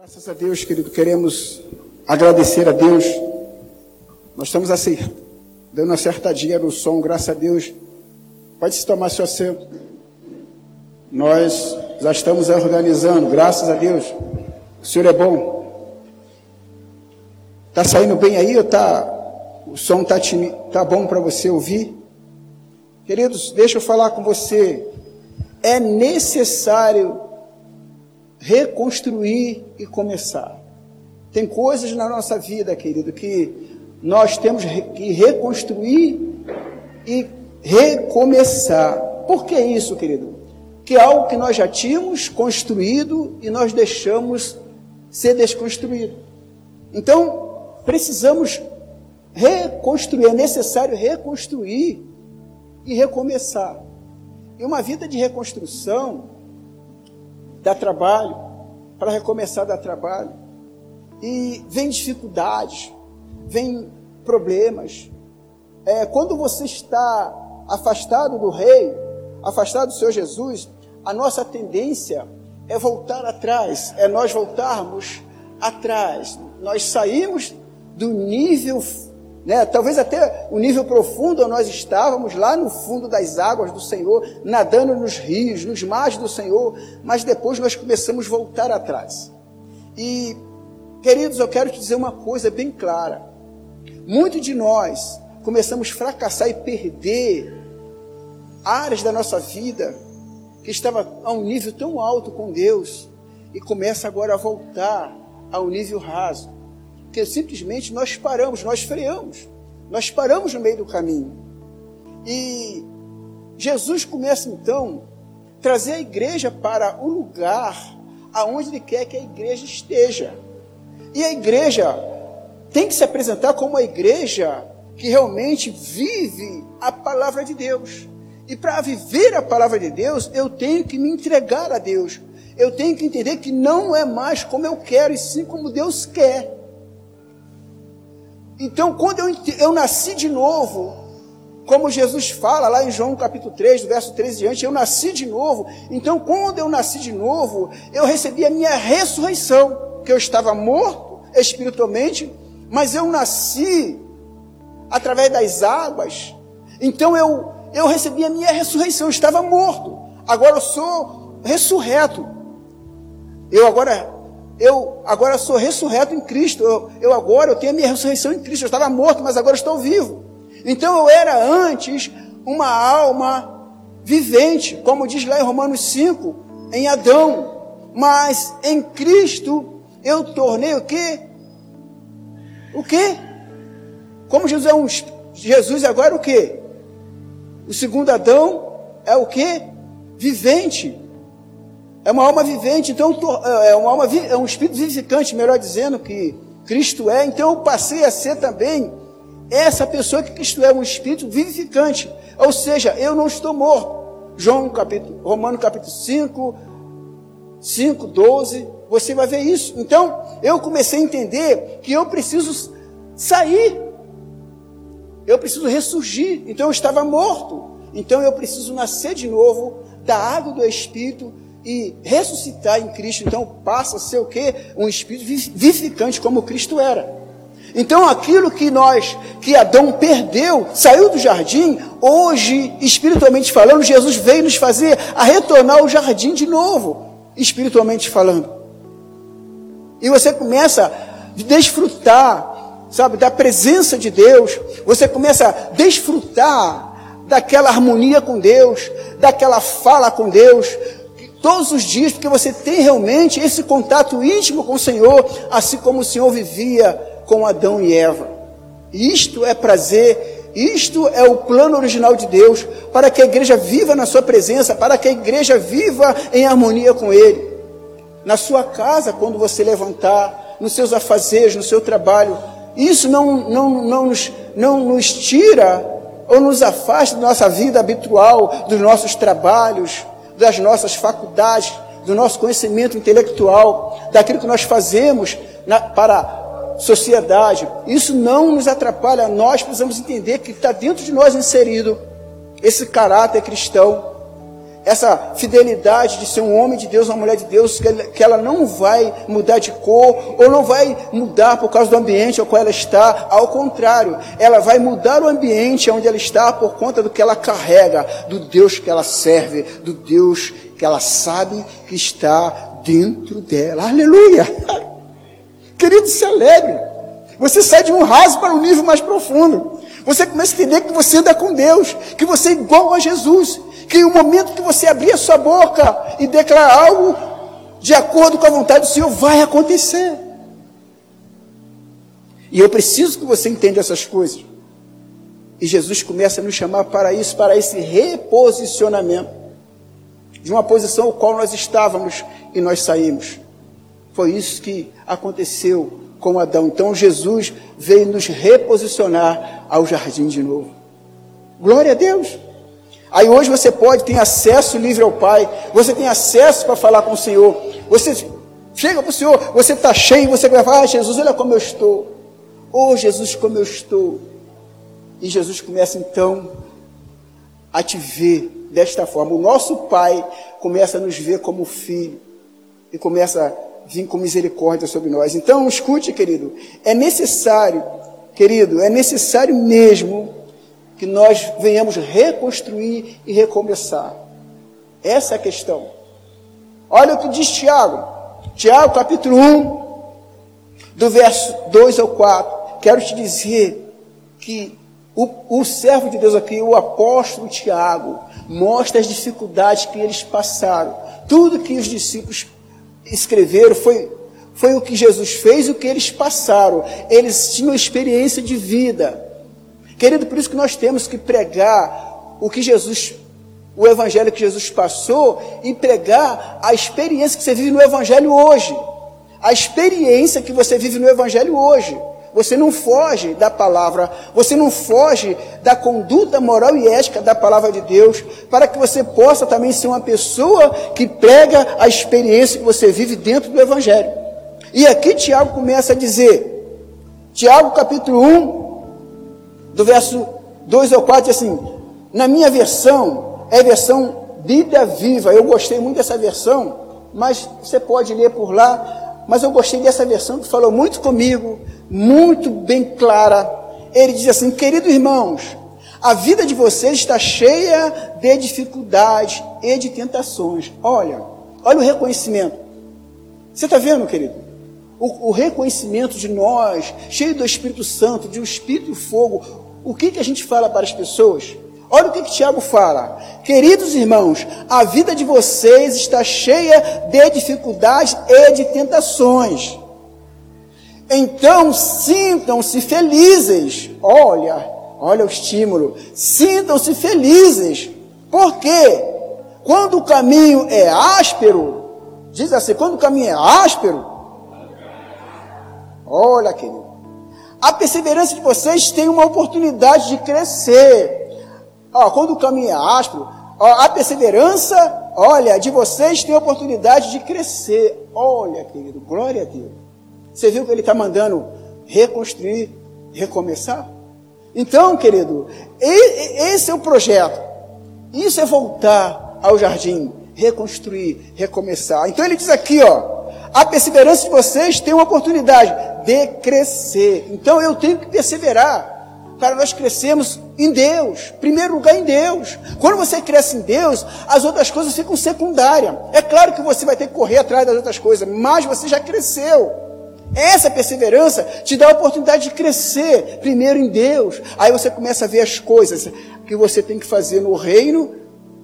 Graças a Deus, querido, queremos agradecer a Deus. Nós estamos assim, dando uma acertadinha no som, graças a Deus. Pode se tomar seu assento. Nós já estamos organizando, graças a Deus. O Senhor é bom. Tá saindo bem aí ou tá o som tá, tá bom para você ouvir? Queridos, deixa eu falar com você. É necessário reconstruir e começar. Tem coisas na nossa vida, querido, que nós temos que reconstruir e recomeçar. Por que isso, querido? Que é algo que nós já tínhamos construído e nós deixamos ser desconstruído. Então, precisamos reconstruir, é necessário reconstruir e recomeçar. E uma vida de reconstrução dá trabalho, para recomeçar dá trabalho. E vem dificuldades, vem problemas. É, quando você está afastado do Rei, afastado do Senhor Jesus, a nossa tendência é voltar atrás, é nós voltarmos atrás. Nós saímos do nível né? Talvez até o nível profundo nós estávamos, lá no fundo das águas do Senhor, nadando nos rios, nos mares do Senhor, mas depois nós começamos a voltar atrás. E, queridos, eu quero te dizer uma coisa bem clara. Muitos de nós começamos a fracassar e perder áreas da nossa vida que estava a um nível tão alto com Deus e começa agora a voltar a um nível raso que simplesmente nós paramos, nós freamos, nós paramos no meio do caminho. E Jesus começa então a trazer a igreja para o lugar aonde ele quer que a igreja esteja. E a igreja tem que se apresentar como uma igreja que realmente vive a palavra de Deus. E para viver a palavra de Deus, eu tenho que me entregar a Deus. Eu tenho que entender que não é mais como eu quero, e sim como Deus quer. Então, quando eu, eu nasci de novo, como Jesus fala lá em João capítulo 3, do verso 13 diante, eu nasci de novo. Então, quando eu nasci de novo, eu recebi a minha ressurreição, que eu estava morto espiritualmente, mas eu nasci através das águas. Então eu eu recebi a minha ressurreição, eu estava morto. Agora eu sou ressurreto. Eu agora eu agora sou ressurreto em Cristo. Eu, eu agora eu tenho a minha ressurreição em Cristo. Eu estava morto, mas agora estou vivo. Então eu era antes uma alma vivente, como diz lá em Romanos 5, em Adão. Mas em Cristo eu tornei o quê? O quê? Como Jesus é um Jesus agora o quê? O segundo Adão é o quê? Vivente. É uma alma vivente, então é uma alma é um espírito vivificante, melhor dizendo que Cristo é. Então eu passei a ser também essa pessoa que Cristo é, um espírito vivificante. Ou seja, eu não estou morto. João capítulo, Romano capítulo 5, 5, 12, você vai ver isso. Então, eu comecei a entender que eu preciso sair. Eu preciso ressurgir. Então eu estava morto. Então eu preciso nascer de novo da água do Espírito e ressuscitar em Cristo, então passa a ser o que? Um espírito vivificante, como Cristo era. Então aquilo que nós, que Adão perdeu, saiu do jardim, hoje, espiritualmente falando, Jesus veio nos fazer a retornar ao jardim de novo, espiritualmente falando. E você começa a desfrutar, sabe, da presença de Deus, você começa a desfrutar daquela harmonia com Deus, daquela fala com Deus, todos os dias, porque você tem realmente esse contato íntimo com o Senhor, assim como o Senhor vivia com Adão e Eva. Isto é prazer, isto é o plano original de Deus, para que a igreja viva na sua presença, para que a igreja viva em harmonia com Ele. Na sua casa, quando você levantar, nos seus afazeres, no seu trabalho, isso não, não, não, nos, não nos tira ou nos afasta da nossa vida habitual, dos nossos trabalhos, das nossas faculdades, do nosso conhecimento intelectual, daquilo que nós fazemos na, para a sociedade. Isso não nos atrapalha, nós precisamos entender que está dentro de nós inserido esse caráter cristão. Essa fidelidade de ser um homem de Deus, uma mulher de Deus, que ela, não vai mudar de cor, ou não vai mudar por causa do ambiente ao qual ela está, ao contrário, ela vai mudar o ambiente onde ela está por conta do que ela carrega, do Deus que ela serve, do Deus que ela sabe que está dentro dela. Aleluia! Querido, se alegre. Você sai de um raso para um nível mais profundo. Você começa a entender que você anda com Deus, que você é igual a Jesus, que o momento que você abrir a sua boca e declarar algo de acordo com a vontade do Senhor, vai acontecer. E eu preciso que você entenda essas coisas. E Jesus começa a nos chamar para isso, para esse reposicionamento de uma posição ao qual nós estávamos e nós saímos. Foi isso que aconteceu com Adão. Então Jesus veio nos reposicionar ao jardim de novo. Glória a Deus. Aí hoje você pode ter acesso livre ao Pai, você tem acesso para falar com o Senhor. Você chega para o Senhor, você está cheio, você vai falar, ah, Jesus, olha como eu estou. Oh Jesus, como eu estou. E Jesus começa então a te ver desta forma. O nosso Pai começa a nos ver como filho e começa a vir com misericórdia sobre nós. Então, escute, querido, é necessário, querido, é necessário mesmo que nós venhamos reconstruir e recomeçar. Essa é a questão. Olha o que diz Tiago. Tiago, capítulo 1, do verso 2 ao 4. Quero te dizer que o, o servo de Deus aqui, o apóstolo Tiago, mostra as dificuldades que eles passaram. Tudo que os discípulos escreveram foi, foi o que Jesus fez e o que eles passaram. Eles tinham experiência de vida. Querido, por isso que nós temos que pregar o que Jesus, o evangelho que Jesus passou e pregar a experiência que você vive no evangelho hoje. A experiência que você vive no evangelho hoje. Você não foge da palavra, você não foge da conduta moral e ética da palavra de Deus, para que você possa também ser uma pessoa que prega a experiência que você vive dentro do Evangelho. E aqui Tiago começa a dizer, Tiago capítulo 1, do verso 2 ao 4, assim, na minha versão, é versão Bíblia Viva, eu gostei muito dessa versão, mas você pode ler por lá, mas eu gostei dessa versão que falou muito comigo, muito bem clara. Ele diz assim: queridos irmãos, a vida de vocês está cheia de dificuldades e de tentações. Olha, olha o reconhecimento. Você está vendo, querido? O, o, reconhecimento de nós, cheio do Espírito Santo, de um Espírito e fogo, o que, que a gente fala para as pessoas? Olha o que, que Tiago fala. Queridos irmãos, a vida de vocês está cheia de dificuldades e de tentações. Então sintam-se felizes. Olha, olha o estímulo. Sintam-se felizes. Por quê? Quando o caminho é áspero, diz assim, quando o caminho é áspero, olha querido, a perseverança de vocês tem uma oportunidade de crescer. Ó, quando o caminho é áspero, ó, a perseverança, olha, de vocês tem a oportunidade de crescer. Olha, querido, glória a Deus. Você viu que ele está mandando reconstruir, recomeçar? Então, querido, esse é o projeto. Isso é voltar ao jardim, reconstruir, recomeçar. Então ele diz aqui, ó, a perseverança de vocês tem uma oportunidade de crescer. Então eu tenho que perseverar para nós crescermos em Deus. Primeiro lugar em Deus. Quando você cresce em Deus, as outras coisas ficam secundárias. É claro que você vai ter que correr atrás das outras coisas, mas você já cresceu. Essa perseverança te dá a oportunidade de crescer primeiro em Deus. Aí você começa a ver as coisas que você tem que fazer no reino,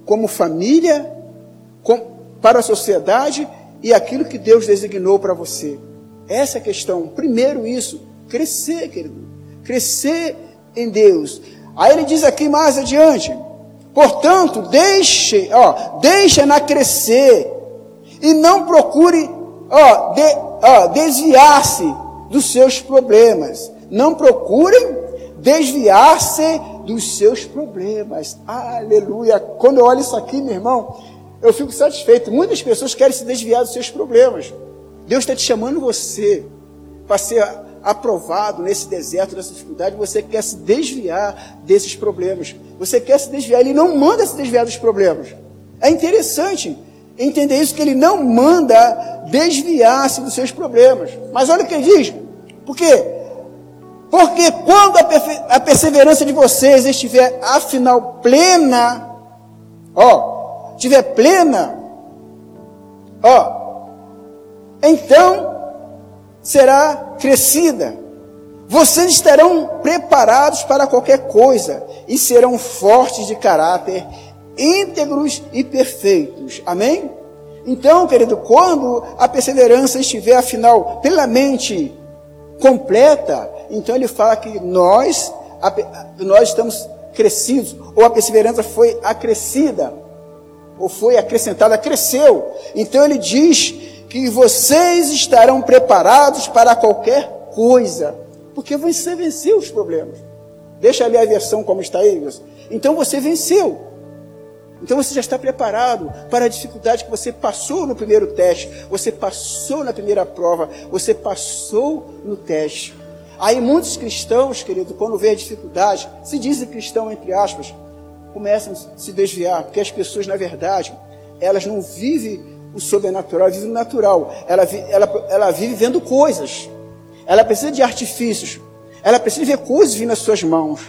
como família, com, para a sociedade e aquilo que Deus designou para você. Essa é a questão. Primeiro isso, crescer, querido. Crescer em Deus. Aí ele diz aqui mais adiante, portanto, deixe, ó, deixa-na crescer e não procure, ó, de, ó desviar-se dos seus problemas. Não procurem desviar-se dos seus problemas. Aleluia. Quando eu olho isso aqui, meu irmão, eu fico satisfeito. Muitas pessoas querem se desviar dos seus problemas. Deus está te chamando você para ser aprovado nesse deserto, nessa dificuldade. Você quer se desviar desses problemas. Você quer se desviar. Ele não manda se desviar dos problemas. É interessante entender isso, que ele não manda desviar-se dos seus problemas. Mas olha o que ele diz. Por quê? Porque quando a, a perseverança de vocês estiver afinal plena, ó, estiver plena, ó, então será crescida. Vocês estarão preparados para qualquer coisa e serão fortes de caráter, íntegros e perfeitos. Amém? Então, querido, quando a perseverança estiver afinal plenamente completa, então ele fala que nós, nós estamos crescidos, ou a perseverança foi acrescida, ou foi acrescentada, cresceu. Então ele diz que vocês estarão preparados para qualquer coisa, porque você venceu os problemas. Deixa ali a versão como está aí. Então você venceu. Então você já está preparado para a dificuldade que você passou no primeiro teste, você passou na primeira prova, você passou no teste. Aí muitos cristãos, querido, quando vê a dificuldade, se dizem cristão entre aspas, começam a se desviar, porque as pessoas, na verdade, elas não vivem o sobrenatural, vivem o natural. Ela, ela, ela vive vendo coisas. Ela precisa de artifícios. Ela precisa ver coisas vindo nas suas mãos.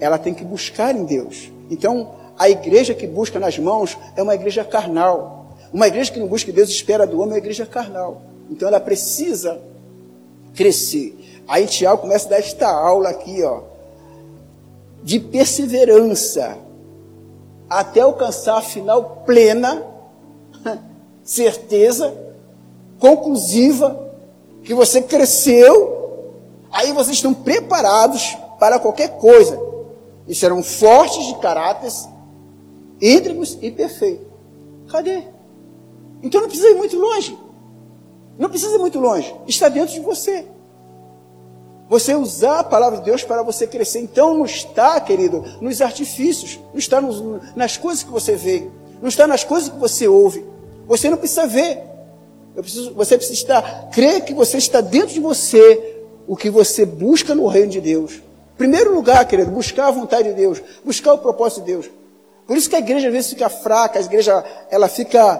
Ela tem que buscar em Deus. Então, a igreja que busca nas mãos é uma igreja carnal. Uma igreja que não busca Deus espera do homem é uma igreja carnal. Então ela precisa crescer. Aí Tiago começa a dar esta aula aqui, ó, de perseverança até alcançar a final plena, certeza, conclusiva, que você cresceu, aí vocês estão preparados para qualquer coisa, e serão fortes de caráter, íntegros e perfeitos. Cadê? Então não precisa ir muito longe. Não precisa ir muito longe. Está dentro de você. Você usar a palavra de Deus para você crescer. Então não está, querido, nos artifícios, não está nos, nas coisas que você vê, não está nas coisas que você ouve. Você não precisa ver. Preciso, você precisa estar, crer que você está dentro de você o que você busca no reino de Deus. Primeiro lugar, querido, buscar a vontade de Deus, buscar o propósito de Deus. Por isso que a igreja às vezes fica fraca, a igreja ela fica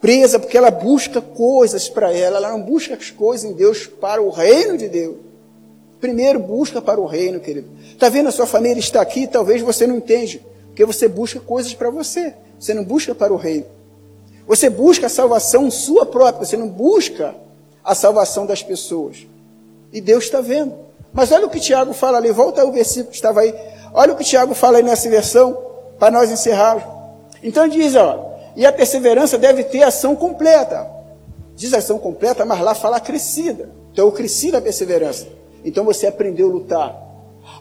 presa porque ela busca coisas para ela, ela não busca as coisas em Deus para o reino de Deus. Primeiro busca para o reino, querido. Está vendo a sua família está aqui, talvez você não entende, porque você busca coisas para você, você não busca para o reino. Você busca a salvação sua própria, você não busca a salvação das pessoas. E Deus está vendo. Mas olha o que Tiago fala ali, volta ao versículo que estava aí. Olha o que Tiago fala aí nessa versão para nós encerrarmos. Então diz, ó, e a perseverança deve ter ação completa. Diz ação completa, mas lá fala crescida. Então eu cresci na perseverança. Então você aprendeu a lutar.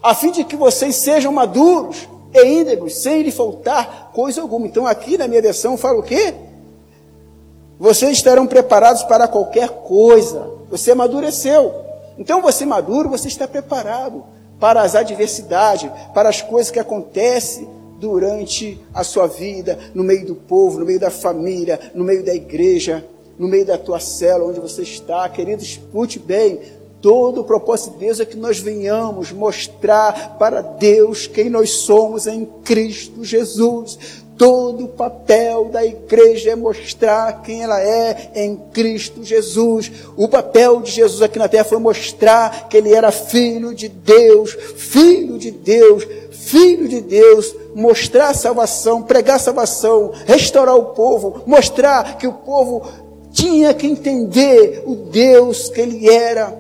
A fim de que vocês sejam maduros e íntegros, sem lhe faltar coisa alguma. Então aqui na minha versão fala o quê? Vocês estarão preparados para qualquer coisa. Você amadureceu. Então você maduro, você está preparado para as adversidades, para as coisas que acontecem durante a sua vida, no meio do povo, no meio da família, no meio da igreja, no meio da tua cela, onde você está. Querido, escute bem. Todo o propósito de Deus é que nós venhamos mostrar para Deus quem nós somos em Cristo Jesus. Todo o papel da igreja é mostrar quem ela é em Cristo Jesus. O papel de Jesus aqui na terra foi mostrar que ele era filho de Deus, filho de Deus, filho de Deus, mostrar salvação, pregar salvação, restaurar o povo, mostrar que o povo tinha que entender o Deus que ele era.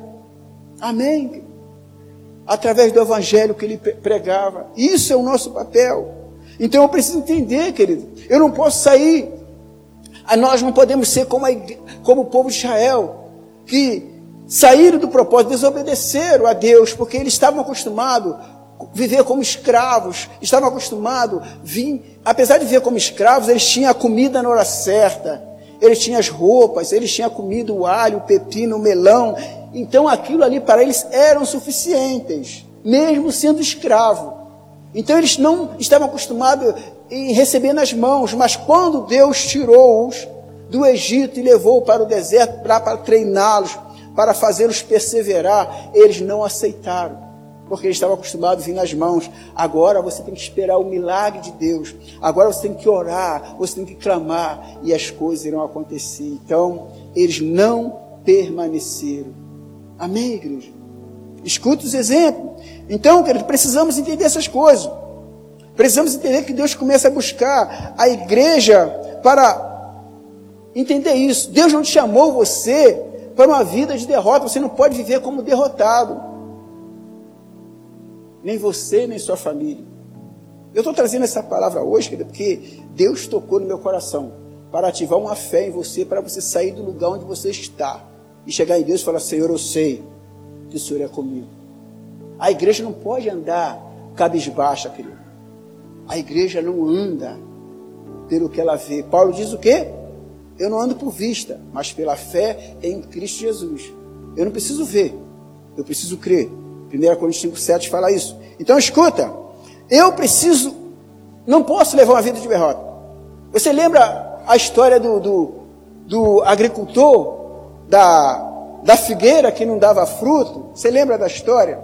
Amém? Através do evangelho que ele pregava. Isso é o nosso papel. Então eu preciso entender, querido. Eu não posso sair. Nós não podemos ser como, a, como o povo de Israel, que saíram do propósito, desobedeceram a Deus, porque eles estavam acostumados viver como escravos, estavam acostumados, vir, apesar de viver como escravos, eles tinham a comida na hora certa, eles tinham as roupas, eles tinham a comida, o alho, o pepino, o melão, então aquilo ali para eles eram suficientes, mesmo sendo escravo. Então eles não estavam acostumados em receber nas mãos, mas quando Deus tirou-os do Egito e levou para o deserto para, para treiná-los, para fazê-los perseverar, eles não aceitaram. porque ele estava acostumado a vir nas mãos. Agora você tem que esperar o milagre de Deus. Agora você tem que orar, você tem que clamar e as coisas irão acontecer. Então, eles não permaneceram. Amém, igreja? Escuta os exemplos. Então, querido, precisamos entender essas coisas. Precisamos entender que Deus começa a buscar a igreja para entender isso. Deus não te chamou você para uma vida de derrota. Você não pode viver como derrotado. Nem você, nem sua família. Eu estou trazendo essa palavra hoje, querido, porque Deus tocou no meu coração para ativar uma fé em você, para você sair do lugar onde você está e chegar em Deus e falar: Senhor, eu sei que o Senhor é comigo. A igreja não pode andar cabisbaixa, querido. A igreja não anda pelo que ela vê. Paulo diz o quê? Eu não ando por vista, mas pela fé em Cristo Jesus. Eu não preciso ver, eu preciso crer. 1 Coríntios 5,7 fala isso. Então escuta, eu preciso, não posso levar uma vida de derrota. Você lembra a história do, do, do agricultor, da, da figueira que não dava fruto? Você lembra da história?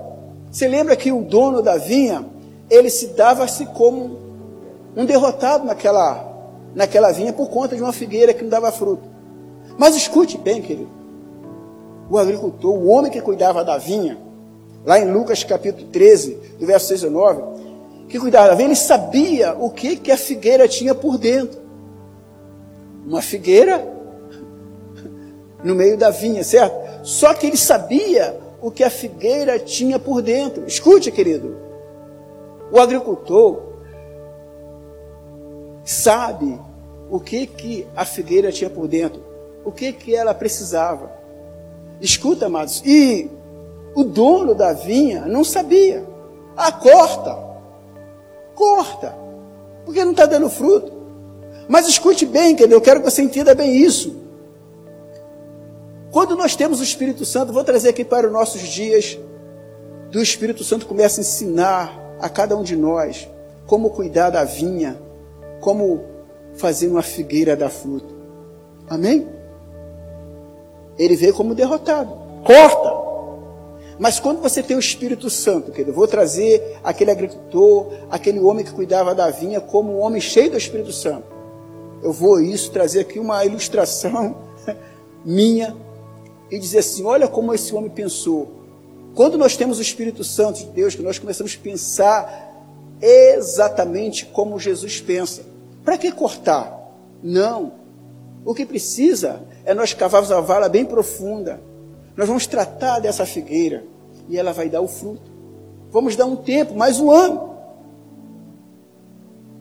Você lembra que o dono da vinha, ele se dava-se como um derrotado naquela, naquela vinha por conta de uma figueira que não dava fruto. Mas escute bem, querido. O agricultor, o homem que cuidava da vinha, lá em Lucas capítulo 13, do verso 6 ao 9, que cuidava da vinha, ele sabia o que, que a figueira tinha por dentro. Uma figueira no meio da vinha, certo? Só que ele sabia o que a figueira tinha por dentro. Escute, querido. O agricultor sabe o que, que a figueira tinha por dentro, o que, que ela precisava. Escuta, amados, e o dono da vinha não sabia. Ah, corta, corta, porque não está dando fruto. Mas escute bem, querido, eu quero que você entenda bem isso. Quando nós temos o Espírito Santo, vou trazer aqui para os nossos dias, do Espírito Santo começa a ensinar a cada um de nós como cuidar da vinha, como fazer uma figueira dar fruto. Amém? Ele veio como derrotado. Corta! Mas quando você tem o Espírito Santo, querido, vou trazer aquele agricultor, aquele homem que cuidava da vinha, como um homem cheio do Espírito Santo. Eu vou isso trazer aqui uma ilustração minha e dizer assim: olha como esse homem pensou. Quando nós temos o Espírito Santo de Deus, que nós começamos a pensar exatamente como Jesus pensa. Para que cortar? Não. O que precisa é nós cavarmos a vala bem profunda. Nós vamos tratar dessa figueira e ela vai dar o fruto. Vamos dar um tempo, mais um ano.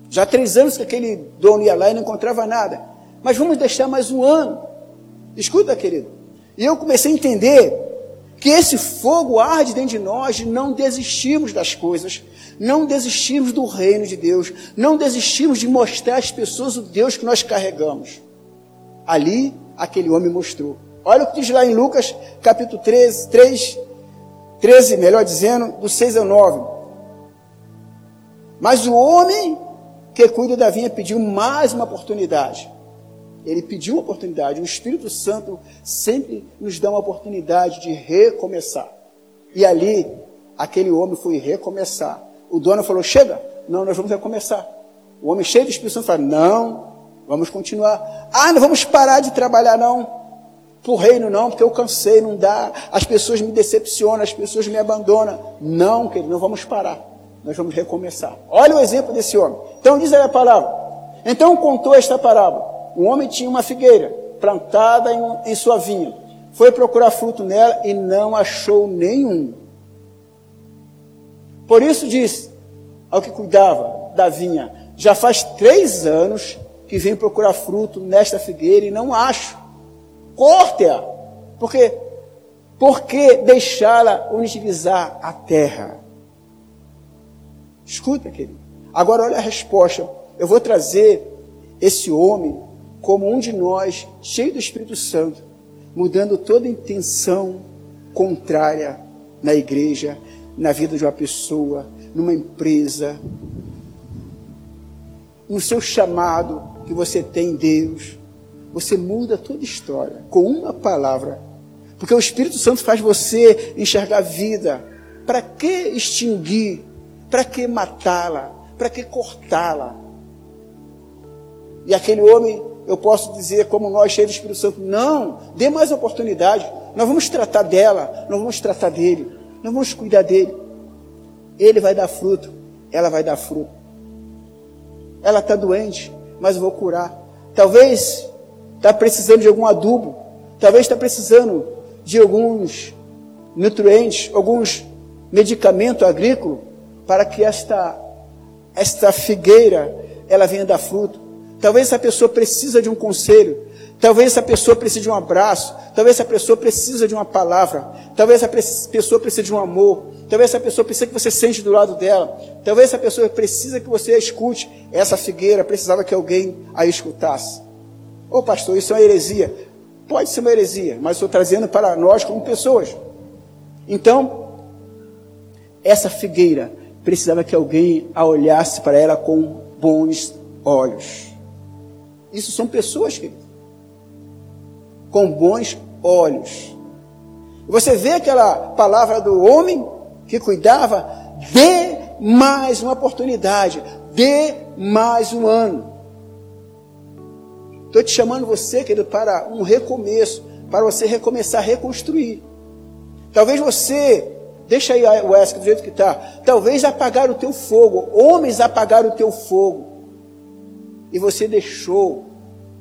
Já três anos que aquele dono ia lá e não encontrava nada. Mas vamos deixar mais um ano. Escuta, querido. E eu comecei a entender que esse fogo arde dentro de nós de não desistirmos das coisas, não desistirmos do reino de Deus, não desistirmos de mostrar às pessoas o Deus que nós carregamos. Ali, aquele homem mostrou. Olha o que diz lá em Lucas, capítulo 13, 3, 13, melhor dizendo, do 6 ao 9. Mas o homem que cuida da vinha pediu mais uma oportunidade. Ele pediu uma oportunidade. O Espírito Santo sempre nos dá uma oportunidade de recomeçar. E ali, aquele homem foi recomeçar. O dono falou: Chega, não, nós vamos recomeçar. O homem cheio do Espírito Santo falou: Não, vamos continuar. Ah, não vamos parar de trabalhar, não. Para o reino, não, porque eu cansei, não dá. As pessoas me decepcionam, as pessoas me abandonam. Não, querido, não vamos parar. Nós vamos recomeçar. Olha o exemplo desse homem. Então, diz aí a palavra. Então contou esta parábola. Um homem tinha uma figueira plantada em, em sua vinha. Foi procurar fruto nela e não achou nenhum. Por isso disse ao que cuidava da vinha: Já faz três anos que vem procurar fruto nesta figueira e não acho. Corte-a. Porque por que deixá-la utilizar a terra? Escuta, querido. Agora olha a resposta. Eu vou trazer esse homem como um de nós, cheio do Espírito Santo, mudando toda intenção contrária na igreja, na vida de uma pessoa, numa empresa, no seu chamado que você tem em Deus. Você muda toda a história com uma palavra. Porque o Espírito Santo faz você enxergar a vida para que extinguir? Para que matá-la? Para que cortá-la? E aquele homem, eu posso dizer, como nós, cheios do Espírito Santo, não, dê mais oportunidade. Nós vamos tratar dela, nós vamos tratar dele, nós vamos cuidar dele. Ele vai dar fruto, ela vai dar fruto. Ela está doente, mas eu vou curar. Talvez está precisando de algum adubo, talvez está precisando de alguns nutrientes, alguns medicamentos agrícolas para que esta esta figueira ela venha dar fruto. Talvez essa pessoa precisa de um conselho, talvez essa pessoa precise de um abraço, talvez essa pessoa precisa de uma palavra, talvez essa pessoa precise de um amor, talvez essa pessoa precisa que você sente do lado dela, talvez essa pessoa precisa que você a escute. Essa figueira precisava que alguém a escutasse. Ô oh, pastor, isso é uma heresia. Pode ser uma heresia, mas estou trazendo para nós como pessoas. Então, essa figueira precisava que alguém a olhasse para ela com bons olhos. Isso são pessoas, querido, com bons olhos. Você vê aquela palavra do homem que cuidava, dê mais uma oportunidade, dê mais um ano. Estou te chamando você, querido, para um recomeço, para você recomeçar a reconstruir. Talvez você, deixa aí o Wesley do jeito que está, talvez apagar o teu fogo, homens apagaram o teu fogo, e você deixou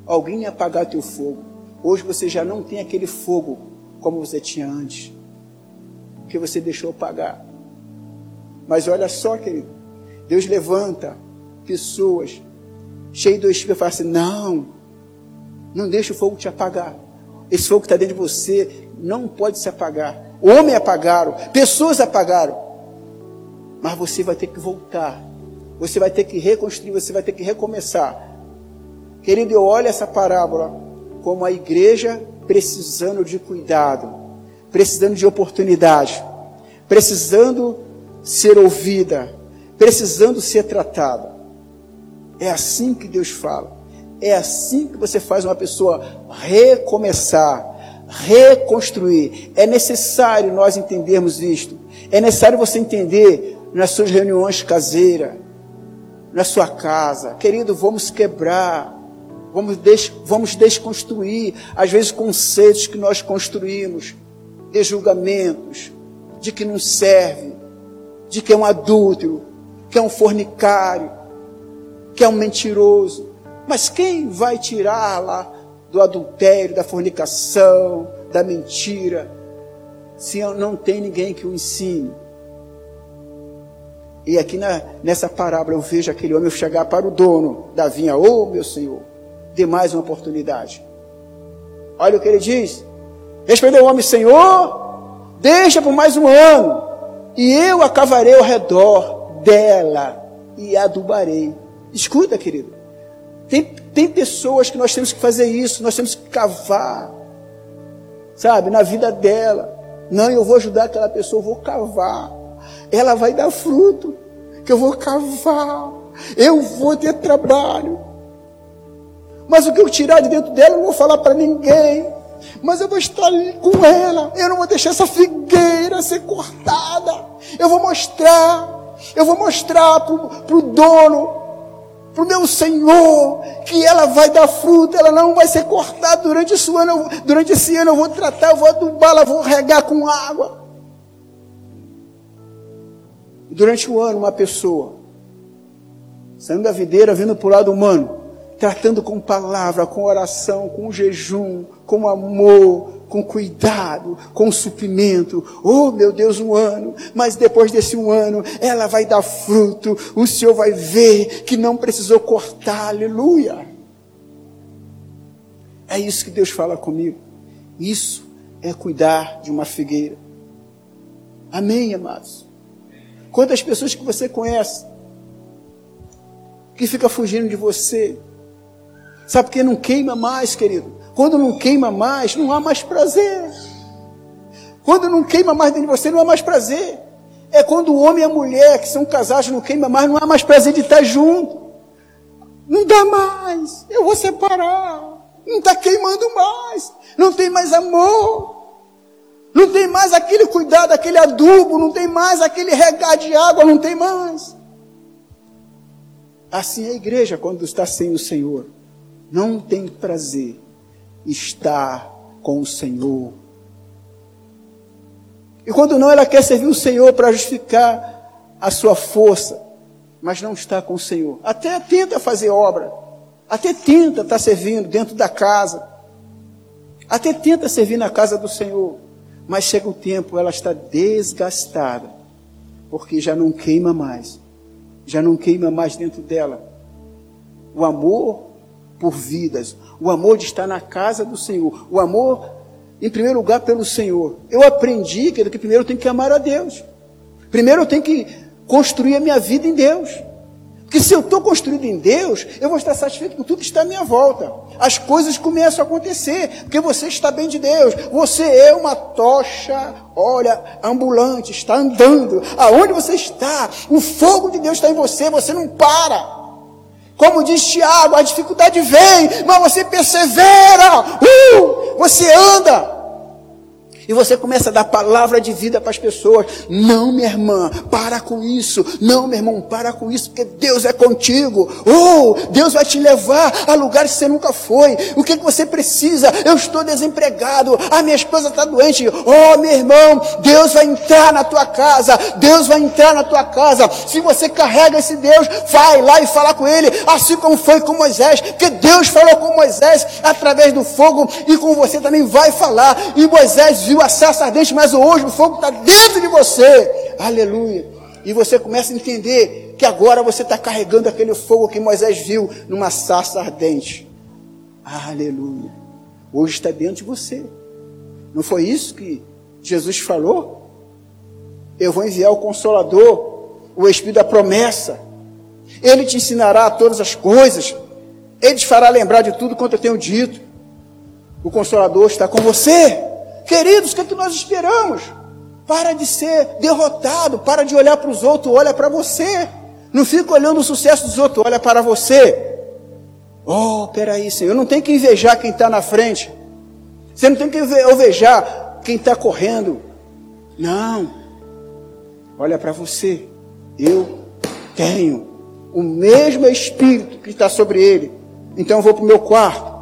alguém apagar teu fogo. Hoje você já não tem aquele fogo como você tinha antes, que você deixou apagar. Mas olha só, querido, Deus levanta pessoas cheias do Espírito e fala assim: não, não deixe o fogo te apagar. Esse fogo que está dentro de você não pode se apagar. Homens apagaram, pessoas apagaram. Mas você vai ter que voltar. Você vai ter que reconstruir, você vai ter que recomeçar. Querido, eu olho essa parábola como a igreja precisando de cuidado, precisando de oportunidade, precisando ser ouvida, precisando ser tratada. É assim que Deus fala. É assim que você faz uma pessoa recomeçar, reconstruir. É necessário nós entendermos isto. É necessário você entender nas suas reuniões caseiras, na sua casa. Querido, vamos quebrar. Vamos, des, vamos desconstruir, às vezes, conceitos que nós construímos, de julgamentos, de que não serve, de que é um adúltero, que é um fornicário, que é um mentiroso. Mas quem vai tirar lá do adultério, da fornicação, da mentira, se não tem ninguém que o ensine? E aqui na, nessa parábola eu vejo aquele homem chegar para o dono da vinha, ô oh, meu senhor, dê mais uma oportunidade. Olha o que ele diz. Respondeu o homem, Senhor, deixa por mais um ano, e eu a cavarei ao redor dela e adubarei. Escuta, querido. Tem, tem pessoas que nós temos que fazer isso, nós temos que cavar, sabe, na vida dela. Não, eu vou ajudar aquela pessoa, eu vou cavar. Ela vai dar fruto, que eu vou cavar. Eu vou ter trabalho. Mas o que eu tirar de dentro dela, eu não vou falar para ninguém. Mas eu vou estar com ela. Eu não vou deixar essa figueira ser cortada. Eu vou mostrar. Eu vou mostrar para o dono para o meu Senhor, que ela vai dar fruto, ela não vai ser cortada durante esse ano, durante esse ano eu vou tratar, eu vou adubá-la, vou regar com água. E durante o ano, uma pessoa, saindo da videira, vindo para o lado humano, tratando com palavra, com oração, com jejum, com amor, com cuidado, com suprimento. Oh, meu Deus, um ano. Mas depois desse um ano, ela vai dar fruto. O Senhor vai ver que não precisou cortar. Aleluia. É isso que Deus fala comigo. Isso é cuidar de uma figueira. Amém, amados? Quantas pessoas que você conhece que fica fugindo de você? Sabe por que não queima mais, querido? Quando não queima mais, não há mais prazer. Quando não queima mais dentro de você, não há mais prazer. É quando o homem e a mulher que são casados não queima mais, não há mais prazer de estar junto. Não dá mais. Eu vou separar. Não está queimando mais. Não tem mais amor. Não tem mais aquele cuidado, aquele adubo, não tem mais aquele regar de água, não tem mais. Assim é a igreja quando está sem o Senhor. Não tem prazer estar com o Senhor. E quando não, ela quer servir o Senhor para justificar a sua força, mas não está com o Senhor. Até tenta fazer obra, até tenta estar servindo dentro da casa, até tenta servir na casa do Senhor, mas chega o tempo, ela está desgastada, porque já não queima mais, já não queima mais dentro dela o amor por vidas, o amor de estar na casa do Senhor, o amor em primeiro lugar pelo Senhor. Eu aprendi que primeiro eu tenho que amar a Deus. Primeiro eu tenho que construir a minha vida em Deus. Porque se eu estou construído em Deus, eu vou estar satisfeito com tudo que está à minha volta. As coisas começam a acontecer, porque você está bem de Deus. Você é uma tocha, olha, ambulante, está andando. Aonde você está, o fogo de Deus está em você, você não para. Como diz Tiago, a dificuldade vem, mas você persevera, uh, você anda. E você começa a dar palavra de vida para as pessoas. Não, minha irmã, para com isso. Não, meu irmão, para com isso, porque Deus é contigo. Oh, Deus vai te levar a lugares que você nunca foi. O que, que você precisa? Eu estou desempregado. A minha esposa está doente. Oh, meu irmão, Deus vai entrar na tua casa. Deus vai entrar na tua casa. Se você carrega esse Deus, vai lá e fala com ele, assim como foi com Moisés. Porque Deus falou com Moisés através do fogo e com você também vai falar. E Moisés viu a sarça ardente, mas hoje o fogo está dentro de você. Aleluia. E você começa a entender que agora você está carregando aquele fogo que Moisés viu numa sarça ardente. Aleluia. Hoje está dentro de você. Não foi isso que Jesus falou? Eu vou enviar o Consolador, o Espírito da promessa. Ele te ensinará todas as coisas. Ele te fará lembrar de tudo quanto eu tenho dito. O Consolador está com você. Queridos, o que, é que nós esperamos? Para de ser derrotado, para de olhar para os outros, olha para você. Não fica olhando o sucesso dos outros, olha para você. Oh, peraí, Senhor, não tem que invejar quem está na frente. Você não tem que invejar quem está correndo. Não. Olha para você. Eu tenho o mesmo Espírito que está sobre ele. Então eu vou para o meu quarto.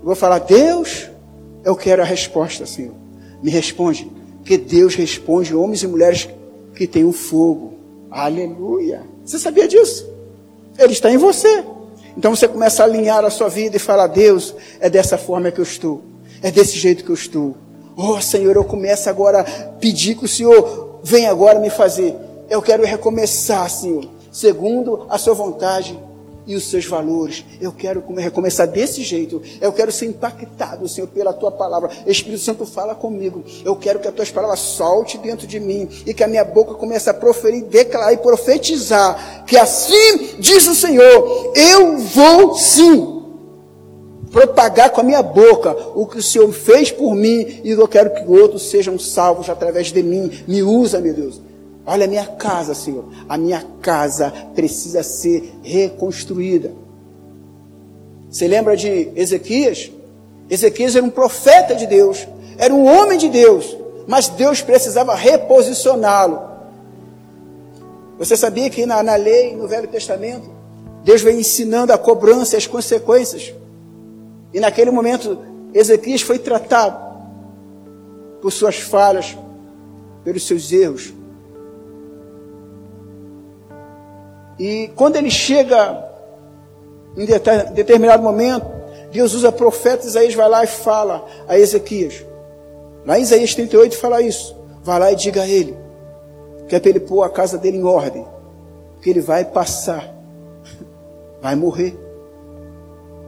Vou falar, Deus, eu quero a resposta, Senhor. Me responde. Que Deus responde homens e mulheres que têm o fogo. Aleluia. Você sabia disso? Ele está em você. Então você começa a alinhar a sua vida e falar: Deus, é dessa forma que eu estou. É desse jeito que eu estou. Oh Senhor, eu começo agora a pedir que o Senhor venha agora me fazer. Eu quero recomeçar, Senhor, segundo a sua vontade e os seus valores. Eu quero recomeçar desse jeito. Eu quero ser impactado, Senhor, pela tua palavra. Espírito Santo, fala comigo. Eu quero que as tuas palavras solte dentro de mim e que a minha boca comece a proferir, declarar e profetizar. Que assim diz o Senhor: eu vou sim propagar com a minha boca o que o Senhor fez por mim e eu quero que outros sejam salvos através de mim. Me usa, meu Deus. Olha a minha casa, Senhor. A minha casa precisa ser reconstruída. Você lembra de Ezequias? Ezequias era um profeta de Deus, era um homem de Deus, mas Deus precisava reposicioná-lo. Você sabia que na, na lei, no Velho Testamento, Deus vem ensinando a cobrança e as consequências. E naquele momento, Ezequias foi tratado por suas falhas, pelos seus erros. E quando ele chega em determinado momento, Deus usa profetas, Isaías vai lá e fala a Ezequias. Lá em Isaías 38 fala isso. Vai lá e diga a ele que é para ele pôr a casa dele em ordem. Que ele vai passar, vai morrer.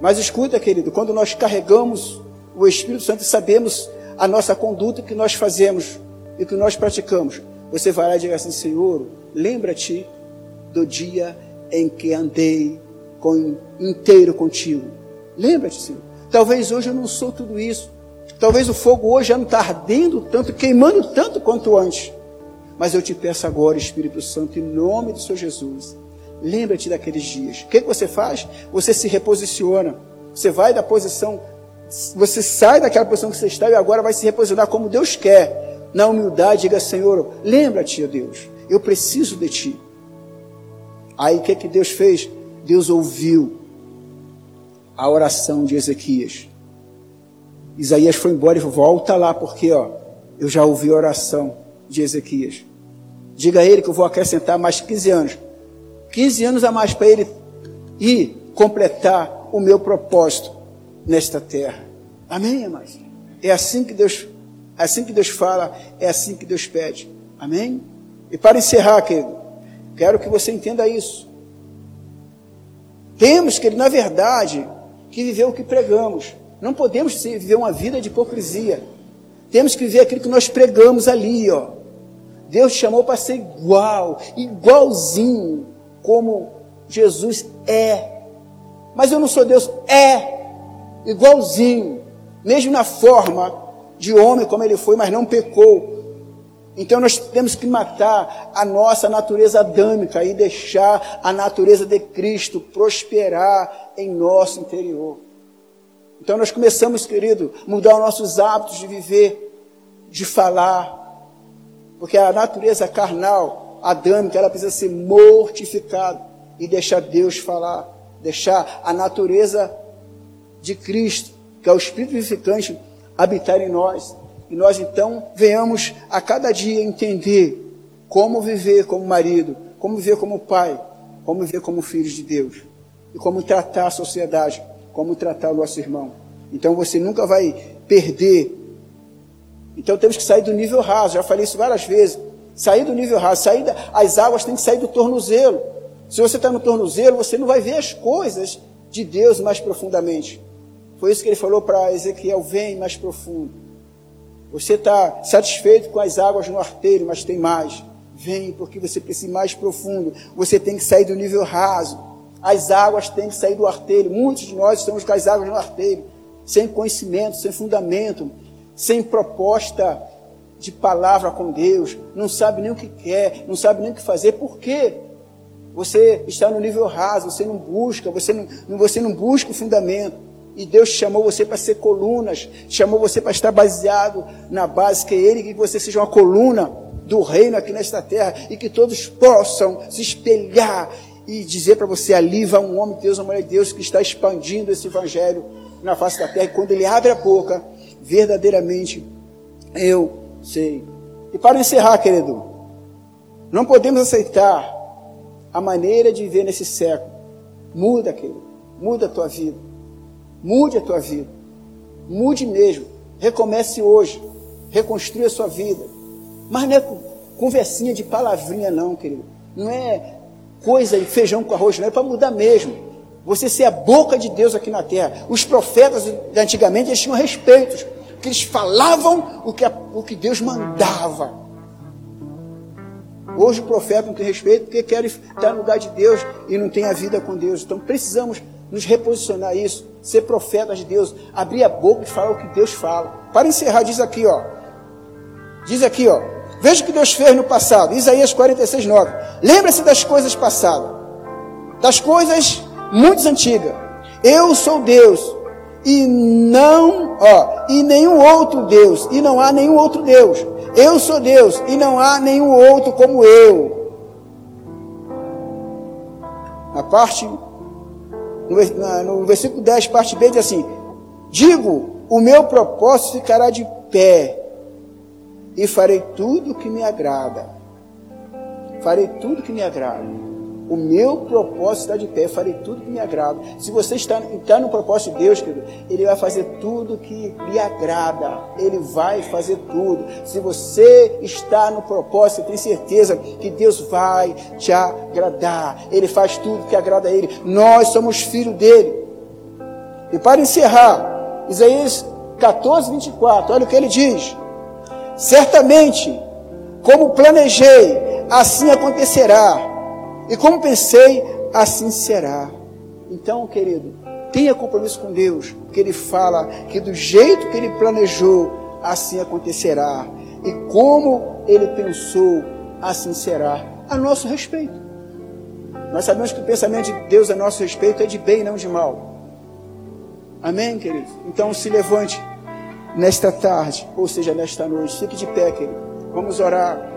Mas escuta, querido, quando nós carregamos o Espírito Santo e sabemos a nossa conduta que nós fazemos e que nós praticamos, você vai lá e diga assim: Senhor, lembra-te do dia em que andei com, inteiro contigo. Lembra-te, Senhor. Talvez hoje eu não sou tudo isso. Talvez o fogo hoje já não está ardendo tanto, queimando tanto quanto antes. Mas eu te peço agora, Espírito Santo, em nome do Senhor Jesus, lembra-te daqueles dias. O que, você faz? Você se reposiciona. Você vai da posição, você sai daquela posição que você está e agora vai se reposicionar como Deus quer na humildade, diga: Senhor, lembra-te, ó Deus, eu preciso de ti. Aí o que, que Deus fez? Deus ouviu a oração de Ezequias. Isaías foi embora e volta lá, porque ó, eu já ouvi a oração de Ezequias. Diga a ele que eu vou acrescentar mais 15 anos. 15 anos a mais para ele ir completar o meu propósito nesta terra. Amém, amados? É assim que Deus, é assim que Deus fala, é assim que Deus pede. Amém? E para encerrar, querido, quero que você entenda isso. Temos que, na verdade, que viver o que pregamos. Não podemos viver uma vida de hipocrisia. Temos que viver aquilo que nós pregamos ali, ó. Deus chamou para ser igual, igualzinho como Jesus é. Mas eu não sou Deus, é igualzinho, mesmo na forma de homem como ele foi, mas não pecou. Então nós temos que matar a nossa natureza adâmica e deixar a natureza de Cristo prosperar em nosso interior. Então nós começamos, querido, mudar os nossos hábitos de viver, de falar, porque a natureza carnal, adâmica, ela precisa ser mortificada e deixar Deus falar, deixar a natureza de Cristo, que é o Espírito vivificante, habitar em nós. E nós então venhamos a cada dia entender como viver como marido, como viver como pai, como viver como filhos de Deus e como tratar a sociedade como tratar o nosso irmão. Então você nunca vai perder. Então temos que sair do nível raso, já falei isso várias vezes. Sair do nível raso, sair da, as águas têm que sair do tornozelo. Se você está no tornozelo, você não vai ver as coisas de Deus mais profundamente. Foi isso que ele falou para Ezequiel: vem mais profundo. Você está satisfeito com as águas no arteiro, mas tem mais. Vem, porque você precisa ir mais profundo. Você tem que sair do nível raso. As águas têm que sair do arteiro. Muitos de nós estamos com as águas no arteiro, sem conhecimento, sem fundamento, sem proposta de palavra com Deus, não sabe nem o que quer, não sabe nem o que fazer. Por quê? Você está no nível raso, você não busca, você não, você não busca o fundamento. E Deus chamou você para ser colunas, chamou você para estar baseado na base que é Ele, que você seja uma coluna do reino aqui nesta terra e que todos possam se espelhar e dizer para você: ali vai um homem de Deus, uma mulher de Deus que está expandindo esse evangelho na face da terra. E quando ele abre a boca, verdadeiramente eu sei. E para encerrar, querido, não podemos aceitar a maneira de viver nesse século. Muda, querido, muda a tua vida. Mude a tua vida. Mude mesmo. Recomece hoje. Reconstrua a sua vida. Mas não é conversinha de palavrinha, não, querido. Não é coisa e feijão com arroz, não é para mudar mesmo. Você ser a boca de Deus aqui na terra. Os profetas de antigamente eles tinham respeitos, porque eles falavam o que, o que Deus mandava. Hoje o profeta não tem respeito porque quer estar no lugar de Deus e não tem a vida com Deus. Então precisamos nos reposicionar isso, ser profetas de Deus, abrir a boca e falar o que Deus fala. Para encerrar, diz aqui, ó. Diz aqui, ó. Veja o que Deus fez no passado. Isaías 46, 9. Lembre-se das coisas passadas, das coisas muito antigas. Eu sou Deus e não, ó, e nenhum outro Deus, e não há nenhum outro Deus. Eu sou Deus e não há nenhum outro como eu. Na parte, no, versículo 10, parte B, diz assim: Digo, o meu propósito ficará de pé e farei tudo o que me agrada. Farei tudo o que me agrada. O meu propósito está de pé, farei tudo que me agrada. Se você está, está no propósito de Deus, querido, Ele vai fazer tudo que lhe agrada. Ele vai fazer tudo. Se você está no propósito, tem certeza que Deus vai te agradar. Ele faz tudo que agrada a Ele. Nós somos filhos dele. E para encerrar, Isaías 14, 24, olha o que ele diz. Certamente, como planejei, assim acontecerá. E como pensei, assim será. Então, querido, tenha compromisso com Deus, porque Ele fala que do jeito que Ele planejou, assim acontecerá. E como Ele pensou, assim será. A nosso respeito. Nós sabemos que o pensamento de Deus a nosso respeito é de bem, não de mal. Amém, querido? Então se levante nesta tarde, ou seja, nesta noite. Fique de pé, querido. Vamos orar.